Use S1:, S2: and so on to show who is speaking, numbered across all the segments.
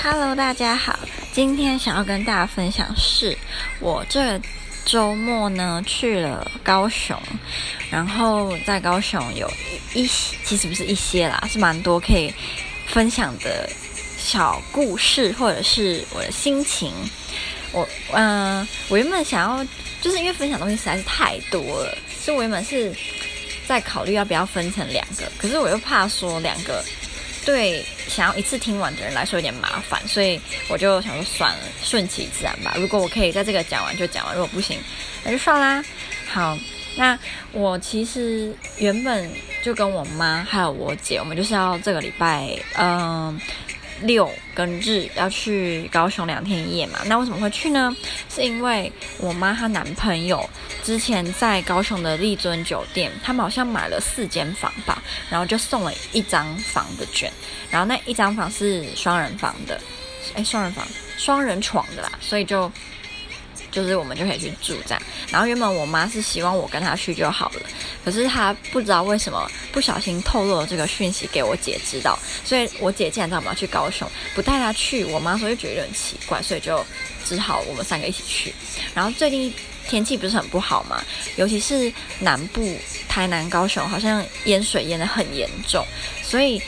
S1: Hello，大家好。今天想要跟大家分享是，我这周末呢去了高雄，然后在高雄有一些，其实不是一些啦，是蛮多可以分享的小故事，或者是我的心情。我嗯、我原本想要，就是因为分享东西实在是太多了，所以我原本是在考虑要不要分成两个，可是我又怕说两个。对想要一次听完的人来说有点麻烦，所以我就想说算了，顺其自然吧。如果我可以在这个讲完就讲完，如果不行，那就算啦。好，那我其实原本就跟我妈还有我姐，我们就是要这个礼拜，嗯、六跟日要去高雄两天一夜嘛？那为什么会去呢？是因为我妈她男朋友之前在高雄的丽尊酒店，他们好像买了四间房吧，然后就送了一张房的券，然后那一张房是双人房的，哎，双人房，双人床的啦，所以就。就是我们就可以去住这样，然后原本我妈是希望我跟她去就好了，可是她不知道为什么不小心透露了这个讯息给我姐知道，所以我姐竟然知道我们要去高雄，不带她去，我妈说就觉得有点奇怪，所以就只好我们三个一起去。然后最近天气不是很不好嘛，尤其是南部台南、高雄好像淹水淹得很严重，所以。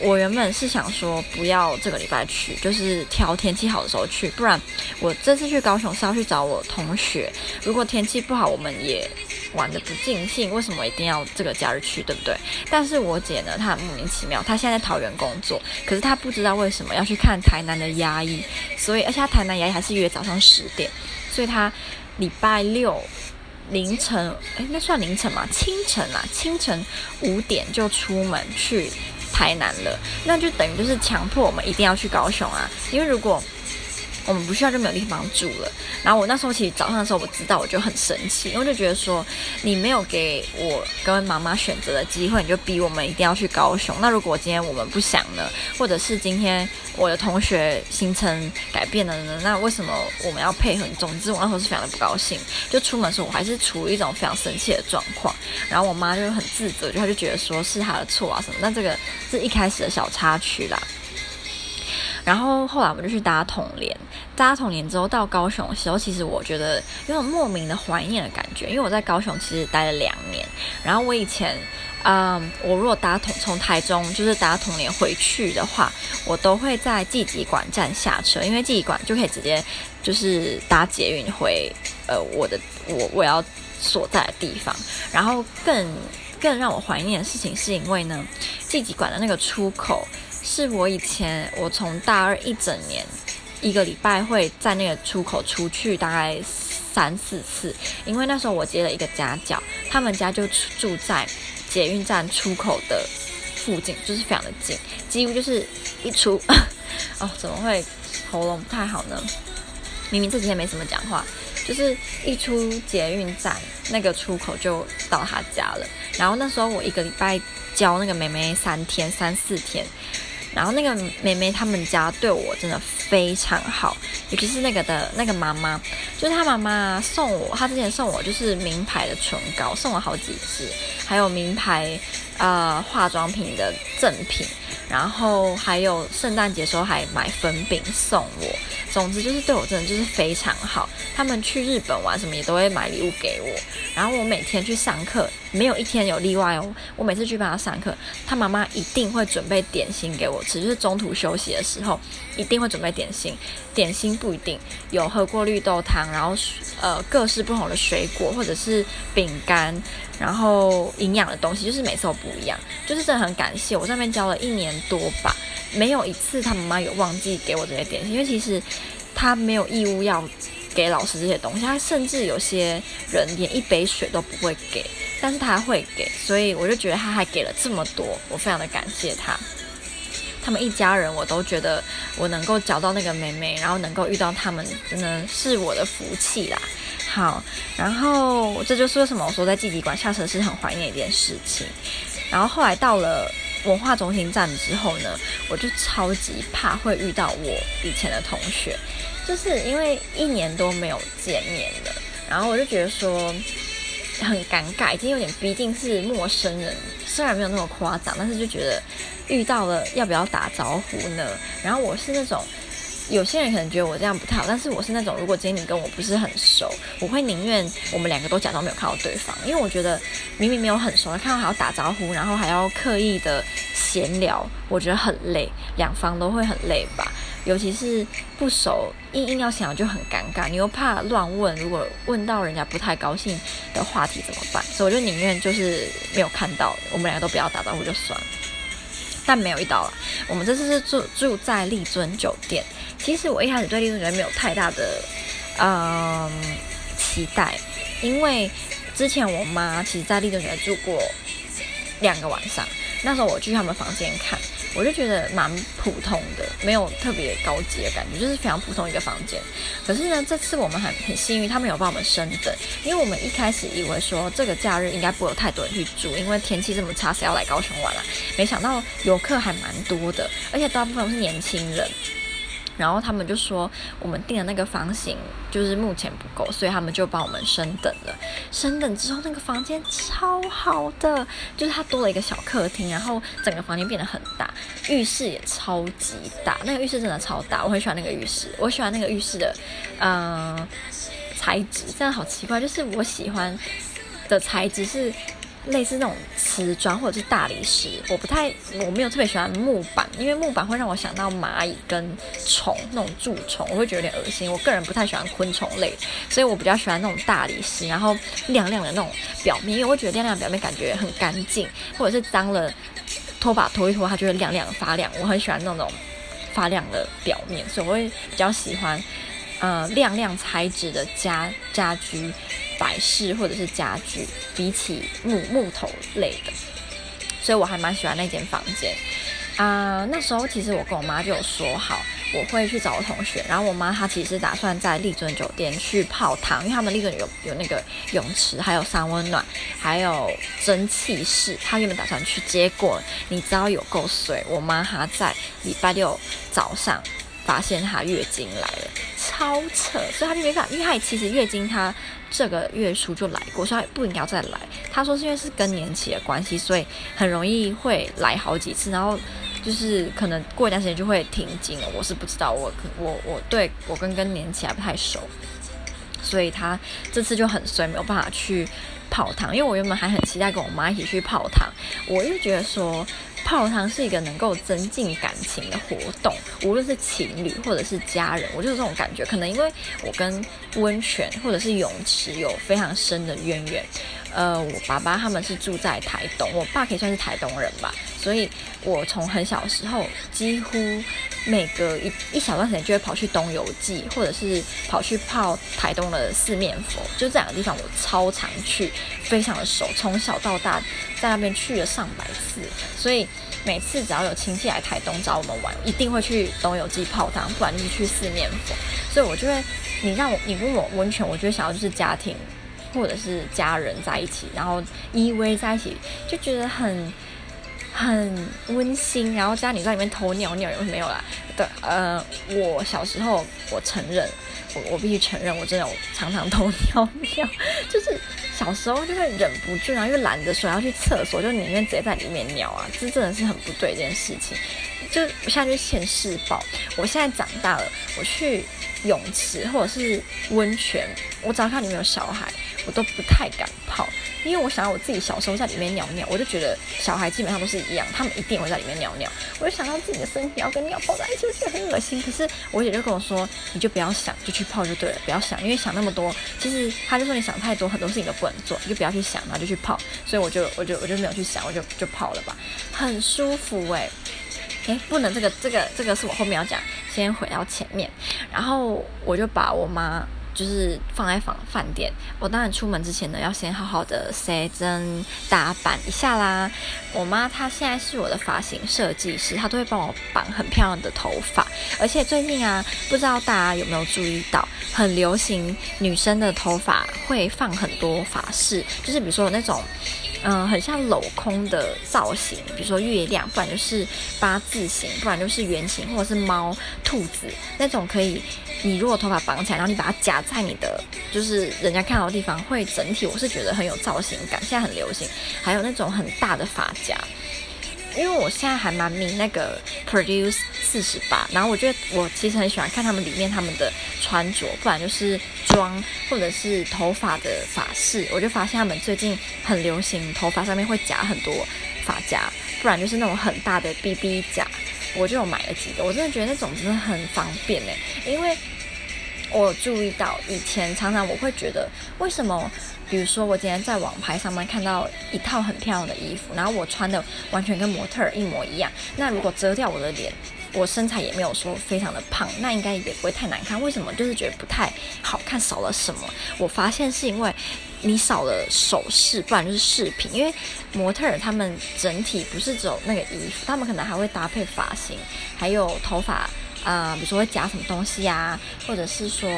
S1: 我原本是想说不要这个礼拜去，就是挑天气好的时候去，不然我这次去高雄是要去找我同学。如果天气不好，我们也玩得不尽兴。为什么一定要这个假日去，对不对？但是我姐呢，她莫名其妙，她现在在桃园工作，可是她不知道为什么要去看台南的牙医，所以而且她台南牙医还是约早上十点，所以她礼拜六凌晨，诶，那算凌晨吗？清晨啊，清晨五点就出门去。太难了，那就等于就是强迫我们一定要去高雄啊！因为如果我们不需要，就没有地方住了。然后我那时候其实早上的时候我知道，我就很生气，因为就觉得说你没有给我跟妈妈选择的机会，你就逼我们一定要去高雄。那如果今天我们不想呢，或者是今天我的同学行程改变了呢？那为什么我们要配合？总之我那时候是非常的不高兴，就出门的时候我还是处于一种非常生气的状况。然后我妈就很自责，就她就觉得说是她的错啊什么。那这个是一开始的小插曲啦。然后后来我们就去搭统联，搭统联之后到高雄的时候，其实我觉得有种莫名的怀念的感觉，因为我在高雄其实待了两年。然后我以前，嗯，我如果搭统从台中就是搭统联回去的话，我都会在季疾馆站下车，因为季疾馆就可以直接就是搭捷运回呃我的我我要所在的地方。然后更更让我怀念的事情，是因为呢，季疾馆的那个出口。是我以前，我从大二一整年，一个礼拜会在那个出口出去大概三四次，因为那时候我接了一个家教，他们家就住在捷运站出口的附近，就是非常的近，几乎就是一出，哦，怎么会喉咙不太好呢？明明这几天没什么讲话，就是一出捷运站那个出口就到他家了，然后那时候我一个礼拜教那个妹妹三天三四天。然后那个妹妹她们家对我真的非常好，尤其是那个的那个妈妈，就是她妈妈送我，她之前送我就是名牌的唇膏，送了好几支，还有名牌呃化妆品的赠品，然后还有圣诞节时候还买粉饼送我。总之就是对我真的就是非常好，他们去日本玩什么也都会买礼物给我，然后我每天去上课，没有一天有例外哦。我每次去帮他上课，他妈妈一定会准备点心给我吃，就是中途休息的时候一定会准备点心。点心不一定有喝过绿豆汤，然后呃各式不同的水果或者是饼干，然后营养的东西，就是每次都不一样，就是真的很感谢。我上面教了一年多吧。没有一次他妈妈有忘记给我这些点心，因为其实他没有义务要给老师这些东西，他甚至有些人连一杯水都不会给，但是他会给，所以我就觉得他还给了这么多，我非常的感谢他。他们一家人我都觉得我能够找到那个妹妹，然后能够遇到他们，真的是我的福气啦。好，然后这就是为什么我说在季疾馆下车是很怀念一件事情。然后后来到了。文化中心站之后呢，我就超级怕会遇到我以前的同学，就是因为一年多没有见面了，然后我就觉得说很尴尬，已经有点毕竟是陌生人，虽然没有那么夸张，但是就觉得遇到了要不要打招呼呢？然后我是那种有些人可能觉得我这样不太好，但是我是那种，如果今天你跟我不是很熟，我会宁愿我们两个都假装没有看到对方，因为我觉得明明没有很熟，看到还要打招呼，然后还要刻意的闲聊，我觉得很累，两方都会很累吧。尤其是不熟，硬硬要想就很尴尬，你又怕乱问，如果问到人家不太高兴的话题怎么办？所以我就宁愿就是没有看到，我们两个都不要打招呼就算了。但没有遇到了，我们这次是住住在丽尊酒店。其实我一开始对丽尊酒店没有太大的嗯、期待，因为之前我妈其实在丽尊酒店住过两个晚上，那时候我去他们房间看。我就觉得蛮普通的，没有特别高级的感觉，就是非常普通一个房间。可是呢，这次我们很很幸运，他们有帮我们升等，因为我们一开始以为说这个假日应该不会有太多人去住，因为天气这么差，谁要来高雄玩啊？没想到游客还蛮多的，而且大部分都是年轻人。然后他们就说，我们订的那个房型就是目前不够，所以他们就帮我们升等了。升等之后，那个房间超好的，就是它多了一个小客厅，然后整个房间变得很大，浴室也超级大。那个浴室真的超大，我很喜欢那个浴室，我喜欢那个浴室的，嗯、材质真的好奇怪，就是我喜欢的材质是。类似那种瓷砖或者是大理石，我不太，我没有特别喜欢木板，因为木板会让我想到蚂蚁跟虫那种蛀虫，我会觉得有点恶心。我个人不太喜欢昆虫类，所以我比较喜欢那种大理石，然后亮亮的那种表面，因为我觉得亮亮的表面感觉很干净，或者是脏了拖把拖一拖，它就会亮亮发亮。我很喜欢那种发亮的表面，所以我会比较喜欢呃亮亮材质的家家居。摆饰或者是家具，比起木木头类的，所以我还蛮喜欢那间房间。啊、那时候其实我跟我妈就有说好，我会去找我同学，然后我妈她其实打算在丽尊酒店去泡汤，因为他们丽尊有有那个泳池，还有三温暖，还有蒸汽室，她原本打算去，结果你知道有够水，我妈她在礼拜六早上发现她月经来了，超扯，所以她就没办法，因为她其实月经她。这个月初就来过，所以她不应该再来。她说是因为是更年期的关系，所以很容易会来好几次，然后就是可能过一段时间就会停经了。我是不知道，我我我对我跟更年期还不太熟，所以她这次就很衰，没有办法去泡汤。因为我原本还很期待跟我妈一起去泡汤，我又觉得说。泡汤是一个能够增进感情的活动，无论是情侣或者是家人，我就是这种感觉。可能因为我跟温泉或者是泳池有非常深的渊源。呃，我爸爸他们是住在台东，我爸可以算是台东人吧，所以我从很小时候，几乎每隔一一小段时间就会跑去东游记，或者是跑去泡台东的四面佛，就这两个地方我超常去，非常的熟，从小到大在那边去了上百次，所以每次只要有亲戚来台东找我们玩，一定会去东游记泡汤，不然就是去四面佛，所以我就会，你让我你问我温泉，我就会想要就是家庭。或者是家人在一起，然后依偎在一起，就觉得很很温馨。然后家里在里面偷尿尿有没有啦？对，呃，我小时候我承认，我我必须承认，我真的有常常偷尿尿，就是小时候就会忍不住，然后又懒得说要去厕所，就宁愿直接在里面尿啊，这真的是很不对这件事情。就我现在就现世报，我现在长大了，我去泳池或者是温泉，我只要看里面有小孩。我都不太敢泡，因为我想到我自己小时候在里面尿尿，我就觉得小孩基本上都是一样，他们一定会在里面尿尿。我就想到自己的身体要跟尿泡在一起，就很恶心。可是我姐就跟我说，你就不要想，就去泡就对了，不要想，因为想那么多，其实他就说你想太多，很多事情都不能做，你就不要去想，然后就去泡。所以我就我就我就没有去想，我就就泡了吧，很舒服哎、欸、哎，不能这个这个这个是我后面要讲，先回到前面，然后我就把我妈。就是放在房饭店，我当然出门之前呢，要先好好的卸妆打扮一下啦。我妈她现在是我的发型设计师，她都会帮我绑很漂亮的头发。而且最近啊，不知道大家有没有注意到，很流行女生的头发会放很多发饰，就是比如说有那种。嗯、很像镂空的造型，比如说月亮，不然就是八字形，不然就是圆形，或者是猫、兔子那种可以。你如果头发绑起来，然后你把它夹在你的，就是人家看到的地方，会整体我是觉得很有造型感。现在很流行，还有那种很大的发夹。因为我现在还蛮迷那个 Produce 四十八，然后我觉得我其实很喜欢看他们里面他们的穿着，不然就是妆或者是头发的发饰，我就发现他们最近很流行头发上面会夹很多发夹，不然就是那种很大的 BB 夹，我就买了几个，我真的觉得那种真的很方便呢，因为我注意到以前常常我会觉得为什么。比如说，我今天在网拍上面看到一套很漂亮的衣服，然后我穿的完全跟模特儿一模一样。那如果遮掉我的脸，我身材也没有说非常的胖，那应该也不会太难看。为什么？就是觉得不太好看，少了什么？我发现是因为你少了首饰，不然就是饰品。因为模特儿他们整体不是只有那个衣服，他们可能还会搭配发型，还有头发。啊、比如说会夹什么东西呀，或者是说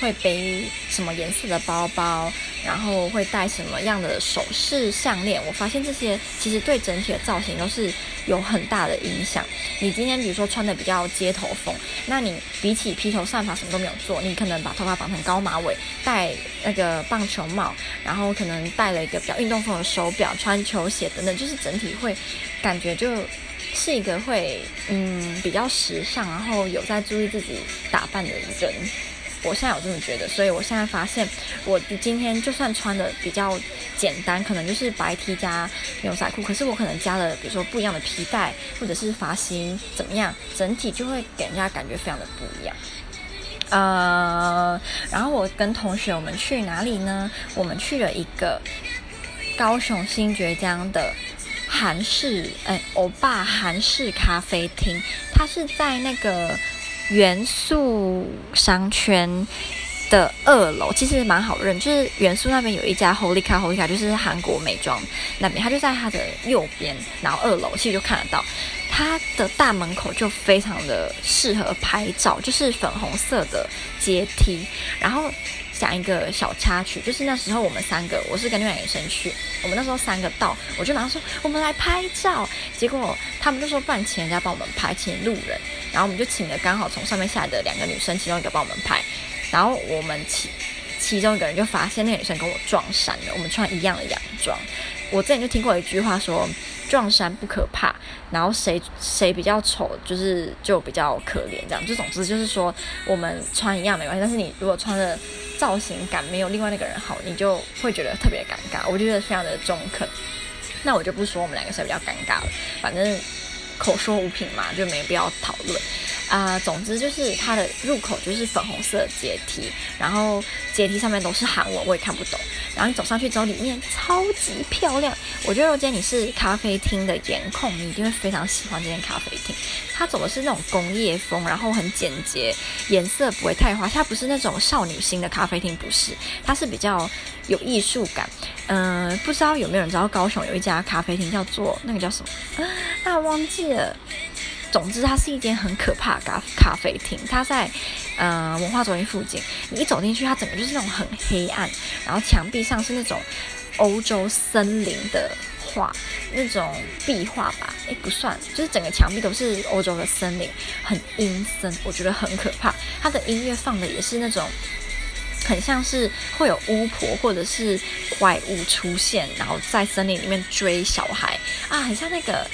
S1: 会背什么颜色的包包，然后会戴什么样的首饰项链。我发现这些其实对整体的造型都是有很大的影响。你今天比如说穿的比较街头风，那你比起披头散发什么都没有做，你可能把头发绑成高马尾，戴那个棒球帽，然后可能戴了一个比较运动风的手表，穿球鞋等等，就是整体会感觉就。是一个会嗯比较时尚，然后有在注意自己打扮的人，我现在有这么觉得，所以我现在发现，我今天就算穿的比较简单，可能就是白 T 加牛仔裤，可是我可能加了比如说不一样的皮带，或者是发型怎么样，整体就会给人家感觉非常的不一样。呃，然后我跟同学我们去哪里呢？我们去了一个高雄新崛江的。韩式哎，欧巴韩式咖啡厅，它是在那个元素商圈的二楼，其实蛮好认，就是元素那边有一家 Holika，Holika 就是韩国美妆那边，它就在它的右边，然后二楼其实就看得到，它的大门口就非常的适合拍照，就是粉红色的阶梯，然后。讲一个小插曲，就是那时候我们三个，我是跟另外一个女生去，我们那时候三个到，我就马上说我们来拍照，结果他们就说不然请人家帮我们拍，请路人，然后我们就请了刚好从上面下来的两个女生，其中一个帮我们拍，然后我们其其中一个人就发现那个女生跟我撞衫了，我们穿一样的洋装，我之前就听过一句话说。撞衫不可怕，然后谁谁比较丑，就是就比较可怜这样。就总之就是说，我们穿一样没关系，但是你如果穿的造型感没有另外那个人好，你就会觉得特别尴尬。我觉得非常的中肯。那我就不说我们两个谁比较尴尬了，反正口说无凭嘛，就没必要讨论。啊、总之就是它的入口就是粉红色阶梯，然后阶梯上面都是韩文，我也看不懂。然后你走上去之后，里面超级漂亮。我觉得如果你是咖啡厅的颜控，你一定会非常喜欢这间咖啡厅。它走的是那种工业风，然后很简洁，颜色不会太花。它不是那种少女心的咖啡厅，不是，它是比较有艺术感。嗯、不知道有没有人知道高雄有一家咖啡厅叫做那个叫什么？啊，忘记了。总之，它是一间很可怕的咖咖啡厅。它在呃文化中心附近。你一走进去，它整个就是那种很黑暗，然后墙壁上是那种欧洲森林的画，那种壁画吧？诶，不算，就是整个墙壁都是欧洲的森林，很阴森，我觉得很可怕。它的音乐放的也是那种很像是会有巫婆或者是怪物出现，然后在森林里面追小孩啊，很像那个。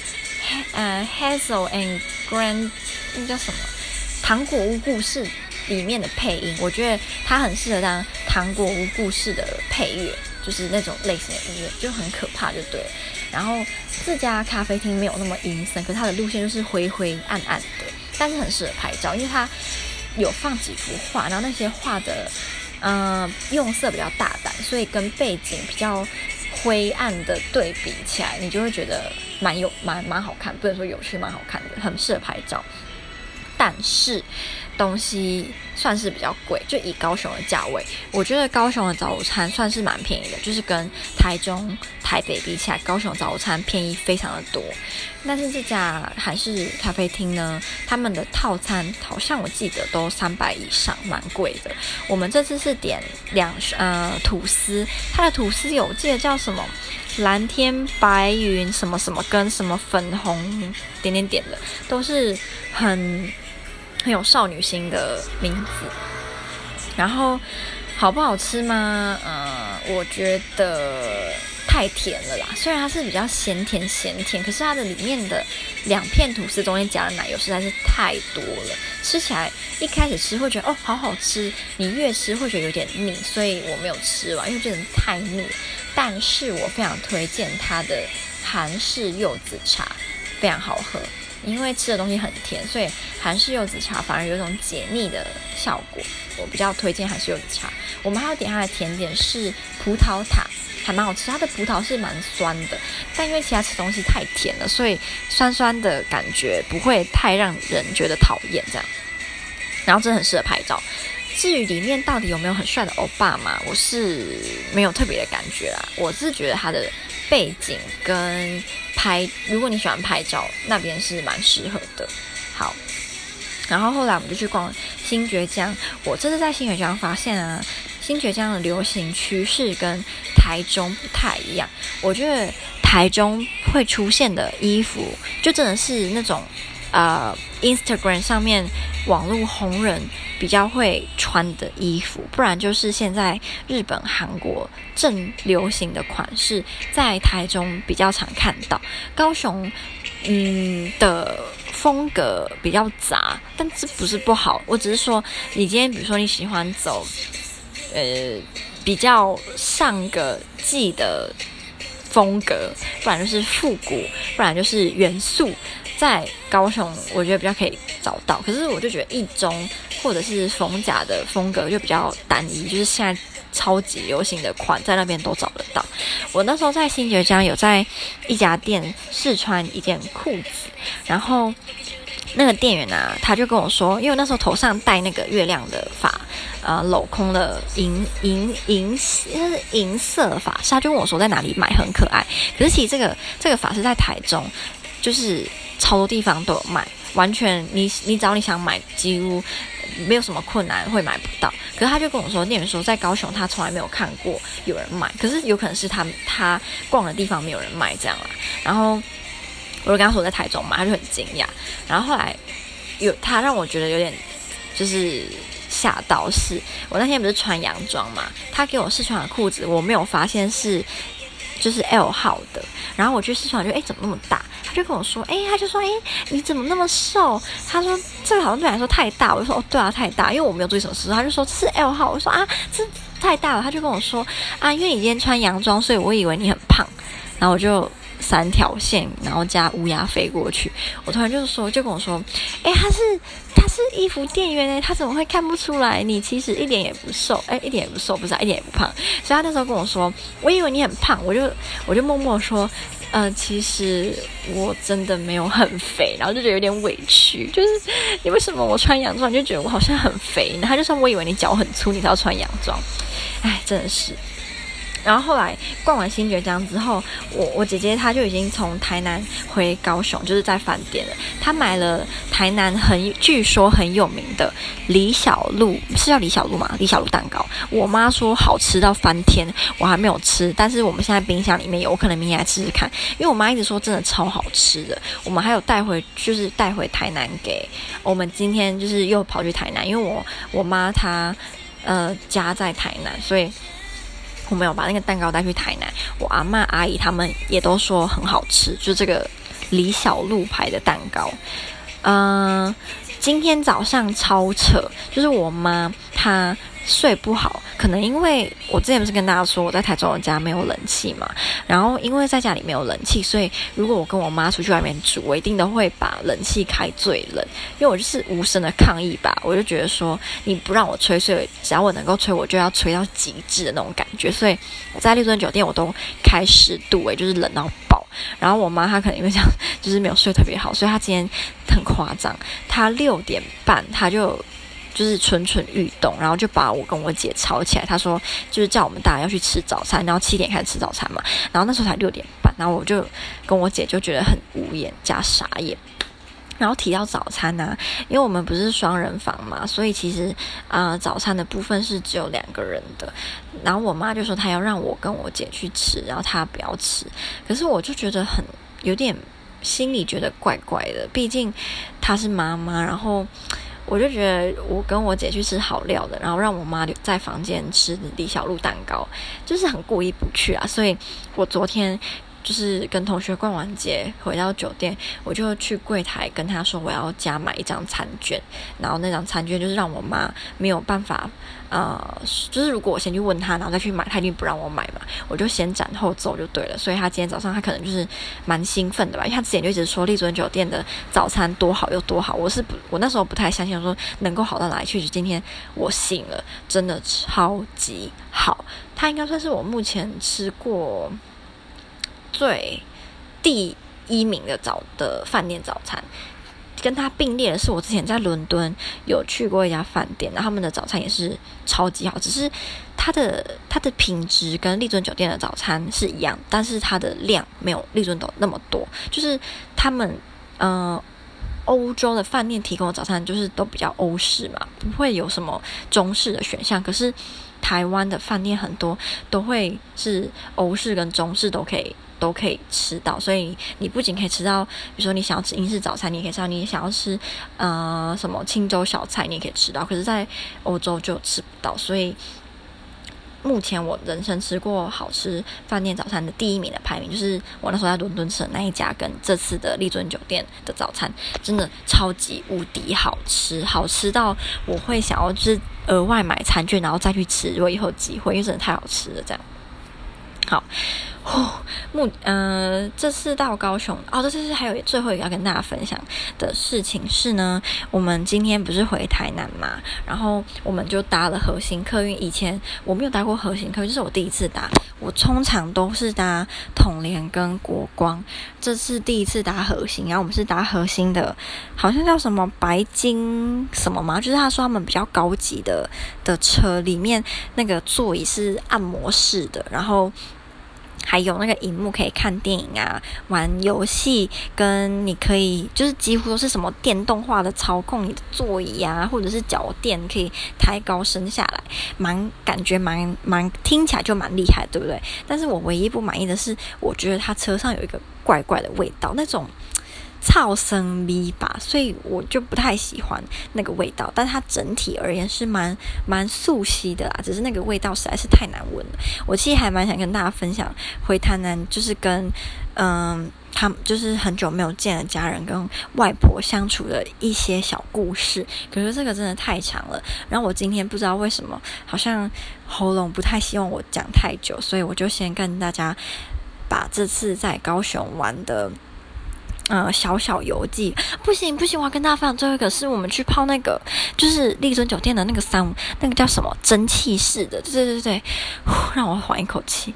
S1: 呃，Hazel and Grand，那叫什么？糖果屋故事里面的配音，我觉得它很适合当糖果屋故事的配乐，就是那种类型的音乐，就很可怕，就对。然后这家咖啡厅没有那么阴森，可是它的路线就是灰灰暗暗的，但是很适合拍照，因为它有放几幅画，然后那些画的嗯、用色比较大胆，所以跟背景比较灰暗的对比起来，你就会觉得。蛮有蛮蛮好看，不能说有趣，蛮好看的，很适合拍照。但是东西算是比较贵，就以高雄的价位，我觉得高雄的早午餐算是蛮便宜的，就是跟台中、台北比起来，高雄早午餐便宜非常的多。但是这家韩式咖啡厅呢，他们的套餐好像我记得都三百以上，蛮贵的。我们这次是点两呃吐司，它的吐司有记得叫什么？蓝天白云什么什么跟什么粉红点点点的，都是很很有少女心的名字。然后好不好吃吗？呃，我觉得太甜了啦。虽然它是比较咸甜咸甜，可是它的里面的两片吐司中间夹的奶油实在是太多了，吃起来一开始吃会觉得哦好好吃，你越吃会觉得有点腻，所以我没有吃完，因为真的太腻。但是我非常推荐它的韩式柚子茶，非常好喝。因为吃的东西很甜，所以韩式柚子茶反而有一种解腻的效果。我比较推荐韩式柚子茶。我们还要点它的甜点是葡萄塔，还蛮好吃。它的葡萄是蛮酸的，但因为其他吃东西太甜了，所以酸酸的感觉不会太让人觉得讨厌。这样，然后真的很适合拍照。至于里面到底有没有很帅的欧巴嘛，我是没有特别的感觉啦。我是觉得它的背景跟拍，如果你喜欢拍照，那边是蛮适合的。好，然后后来我们就去逛新爵江。我这次在新爵江发现啊，新爵江的流行趋势跟台中不太一样。我觉得台中会出现的衣服，就真的是那种。呃，Instagram 上面网络红人比较会穿的衣服，不然就是现在日本、韩国正流行的款式，在台中比较常看到。高雄，嗯的风格比较杂，但这不是不好，我只是说，你今天比如说你喜欢走，呃，比较上个季的风格，不然就是复古，不然就是元素。在高雄，我觉得比较可以找到。可是我就觉得一中或者是逢甲的风格就比较单一，就是现在超级流行的款，在那边都找得到。我那时候在新崛江有在一家店试穿一件裤子，然后那个店员、啊，他就跟我说，因为那时候头上戴那个月亮的发，呃，镂空的银银银，那是银色发饰，他就问我说在哪里买，很可爱。可是其实这个这个发饰在台中，就是。超多地方都有卖，完全你你只要你想买，几乎没有什么困难会买不到。可是他就跟我说，店员说在高雄他从来没有看过有人卖，可是有可能是他他逛的地方没有人卖这样啦。然后我就跟他说我在台中嘛，他就很惊讶。然后后来有他让我觉得有点就是吓到，是我那天不是穿洋装嘛，他给我试穿的裤子我没有发现是就是 L 号的，然后我去试穿就哎怎么那么大？他就跟我说，哎、他就说，哎、你怎么那么瘦？他说这个好像对来说太大。我就说，哦，对啊，太大，因为我没有注意什么事。他就说是 L 号。我说啊，这太大了。他就跟我说，啊，因为你今天穿洋装，所以我以为你很胖。然后我就三条线，然后加乌鸦飞过去。我突然就说，就跟我说，哎、他是他是衣服店员哎，他怎么会看不出来？你其实一点也不瘦，哎、一点也不瘦，不是、啊，一点也不胖。所以他那时候跟我说，我以为你很胖，我就我就默默说。呃，其实我真的没有很肥，然后就觉得有点委屈，就是你为什么我穿洋装你就觉得我好像很肥呢？他就说我以为你脚很粗，你才要穿洋装，哎，真的是。然后后来逛完新崛江之后，我我姐姐她就已经从台南回高雄，就是在饭店了。她买了台南很据说很有名的李小璐，是叫李小璐吗？李小璐蛋糕。我妈说好吃到翻天，我还没有吃，但是我们现在冰箱里面有，我可能明天来吃吃看。因为我妈一直说真的超好吃的，我们还有带回，就是带回台南给我们。今天就是又跑去台南，因为我我妈她呃家在台南，所以。我没有把那个蛋糕带去台南，我阿妈阿姨他们也都说很好吃，就这个李小璐牌的蛋糕。嗯、今天早上超扯，就是我妈她。睡不好，可能因为我之前不是跟大家说我在台中的家没有冷气嘛，然后因为在家里没有冷气，所以如果我跟我妈出去外面住，我一定都会把冷气开最冷，因为我就是无声的抗议吧，我就觉得说你不让我吹，所以只要我能够吹，我就要吹到极致的那种感觉，所以在丽尊酒店我都开十度，诶，就是冷到爆。然后我妈她可能因为这样，就是没有睡特别好，所以她今天很夸张，她六点半她就。就是蠢蠢欲动，然后就把我跟我姐吵起来。他说，就是叫我们大家要去吃早餐，然后七点开始吃早餐嘛。然后那时候才六点半，然后我就跟我姐就觉得很无言加傻眼。然后提到早餐呢、因为我们不是双人房嘛，所以其实啊、早餐的部分是只有两个人的。然后我妈就说她要让我跟我姐去吃，然后她不要吃。可是我就觉得很有点心里觉得怪怪的，毕竟她是妈妈，然后。我就觉得我跟我姐去吃好料的，然后让我妈留在房间吃李小璐蛋糕，就是很过意不去啊。所以我昨天。就是跟同学逛完街回到酒店，我就去柜台跟他说我要加买一张餐券，然后那张餐券就是让我妈没有办法，呃，就是如果我先去问他，然后再去买，他一定不让我买嘛，我就先斩后奏就对了。所以他今天早上他可能就是蛮兴奋的吧，因为他之前就一直说丽尊酒店的早餐多好又多好，我是不，我那时候不太相信说能够好到哪里去，今天我信了，真的超级好，他应该算是我目前吃过。最第一名的早的饭店早餐，跟他并列的是我之前在伦敦有去过一家饭店，然后他们的早餐也是超级好，只是它的它的品质跟丽尊酒店的早餐是一样，但是它的量没有丽尊的那么多，就是他们呃欧洲的饭店提供的早餐就是都比较欧式嘛，不会有什么中式的选项，可是台湾的饭店很多都会是欧式跟中式都可以。都可以吃到，所以你不仅可以吃到，比如说你想要吃英式早餐，你也可以吃到；你想要吃呃什么清粥小菜，你也可以吃到。可是，在欧洲就吃不到，所以目前我人生吃过好吃饭店早餐的第一名的排名，就是我那时候在伦敦吃的那一家，跟这次的丽尊酒店的早餐真的超级无敌好吃，好吃到我会想要就是额外买餐券，然后再去吃，如果以后有机会，因为真的太好吃了，这样。好。哦，目呃，这次到高雄哦，这次还有最后一个要跟大家分享的事情是呢，我们今天不是回台南嘛，然后我们就搭了核心客运。以前我没有搭过核心客运，这是我第一次搭。我通常都是搭统联跟国光，这次第一次搭核心，然后我们是搭核心的，好像叫什么白金什么嘛，就是他说他们比较高级的的车，里面那个座椅是按摩式的，然后。还有那个荧幕可以看电影啊，玩游戏，跟你可以就是几乎都是什么电动化的操控你的座椅啊，或者是脚垫可以抬高升下来，蛮感觉蛮蛮听起来就蛮厉害，对不对？但是我唯一不满意的是，我觉得它车上有一个怪怪的味道，那种。噪声味吧，所以我就不太喜欢那个味道。但它整体而言是蛮蛮素悉的啦，只是那个味道实在是太难闻了。我其实还蛮想跟大家分享回台南，就是跟嗯，他就是很久没有见的家人跟外婆相处的一些小故事。可是这个真的太长了，然后我今天不知道为什么，好像喉咙不太希望我讲太久，所以我就先跟大家把这次在高雄玩的。呃，小小游记，不行不行，我要跟大家分享最后一个，是我们去泡那个，就是丽尊酒店的那个三，那个叫什么蒸汽式的，对对对对，让我缓一口气。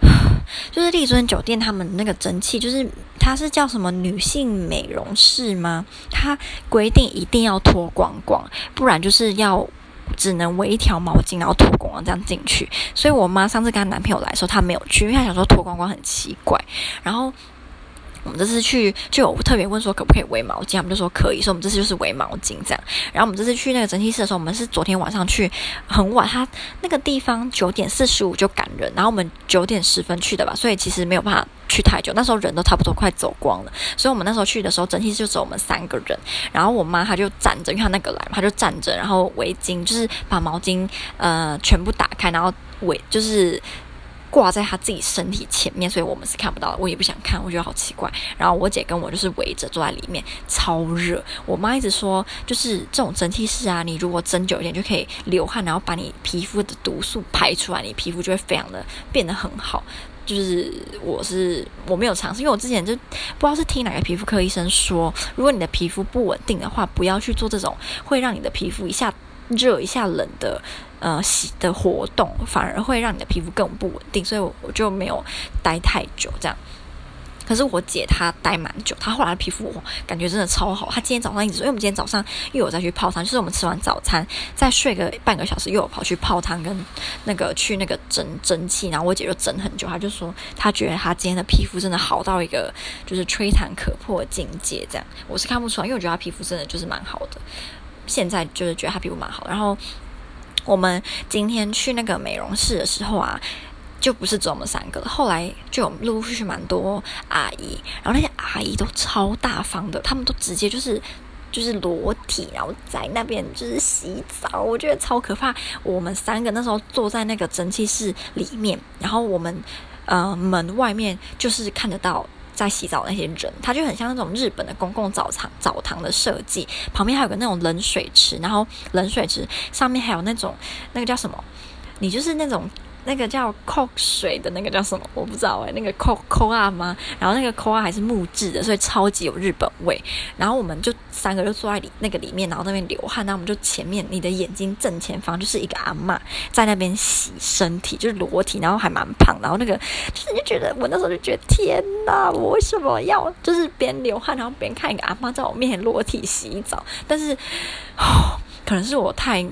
S1: 就是丽尊酒店他们那个蒸汽，就是它是叫什么女性美容室吗？它规定一定要脱光光，不然就是要只能围一条毛巾，然后脱光光这样进去。所以我妈上次跟她男朋友来的时候，她没有去，因为她想说脱光光很奇怪，然后。我们这次去就有特别问说可不可以围毛巾，他们就说可以，所以我们这次就是围毛巾这样。然后我们这次去那个蒸汽室的时候，我们是昨天晚上去，很晚，他那个地方九点四十五就赶人，然后我们九点十分去的吧，所以其实没有办法去太久。那时候人都差不多快走光了，所以我们那时候去的时候，蒸汽室就只有我们三个人。然后我妈她就站着，因为她那个来嘛，她就站着，然后围巾就是把毛巾呃全部打开，然后围就是。挂在他自己身体前面，所以我们是看不到。我也不想看，我觉得好奇怪。然后我姐跟我就是围着坐在里面，超热。我妈一直说，就是这种蒸汽室啊，你如果蒸久一点，就可以流汗，然后把你皮肤的毒素排出来，你皮肤就会非常的变得很好。就是我是我没有尝试，因为我之前就不知道是听哪个皮肤科医生说，如果你的皮肤不稳定的话，不要去做这种会让你的皮肤一下热一下冷的。呃，洗的活动反而会让你的皮肤更不稳定，所以我就没有待太久这样。可是我姐她待蛮久，她后来的皮肤感觉真的超好。她今天早上一直说，因为我们今天早上又有再去泡汤，就是我们吃完早餐再睡个半个小时，又有跑去泡汤跟那个去那个蒸蒸汽，然后我姐就蒸很久，她就说她觉得她今天的皮肤真的好到一个就是吹弹可破的境界。这样我是看不出来，因为我觉得她皮肤真的就是蛮好的。现在就是觉得她皮肤蛮好，然后。我们今天去那个美容室的时候啊，就不是只有我们三个，后来就有陆陆续续蛮多阿姨，然后那些阿姨都超大方的，他们都直接就是。就是裸体，然后在那边就是洗澡，我觉得超可怕。我们三个那时候坐在那个蒸汽室里面，然后我们呃门外面就是看得到在洗澡那些人，他就很像那种日本的公共澡堂澡堂的设计，旁边还有个那种冷水池，然后冷水池上面还有那种那个叫什么？你就是那种。那个叫扣水的那个叫什么？我不知道哎、欸，那个扣扣啊吗？然后那个扣啊还是木质的，所以超级有日本味。然后我们就三个就坐在里那个里面，然后那边流汗。然后我们就前面你的眼睛正前方就是一个阿嬷在那边洗身体，就是裸体，然后还蛮胖。然后那个就是你就觉得我那时候就觉得天哪，我为什么要就是边流汗，然后边看一个阿嬷在我面前裸体洗澡？但是哦，可能是我太。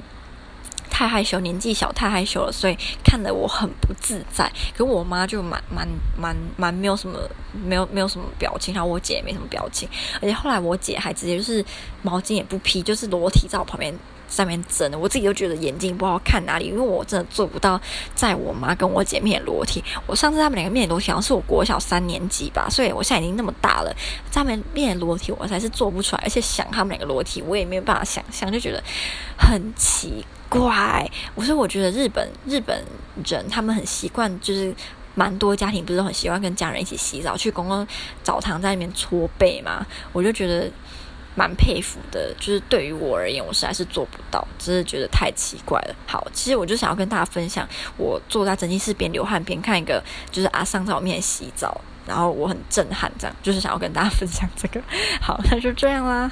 S1: 太害羞，年纪小太害羞了，所以看得我很不自在。可我妈就蛮蛮蛮蛮没有什么，没有没有什么表情，然后我姐也没什么表情。而且后来我姐还直接就是毛巾也不披，就是裸体在我旁边上面蒸的。我自己都觉得眼睛不知道看哪里，因为我真的做不到在我妈跟我姐面前裸体。我上次他们两个面前裸体，好像是我国小三年级吧，所以我现在已经那么大了，在他们面前裸体我才是做不出来。而且想他们两个裸体，我也没有办法想象，就觉得很奇。怪，我说我觉得日本日本人他们很习惯，就是蛮多家庭不是很习惯跟家人一起洗澡，去公共澡堂在那边搓背嘛，我就觉得蛮佩服的。就是对于我而言，我实在是做不到，只是觉得太奇怪了。好，其实我就想要跟大家分享，我坐在蒸汽室边流汗边看一个，就是阿桑在我面前洗澡，然后我很震撼，这样就是想要跟大家分享这个。好，那就这样啦。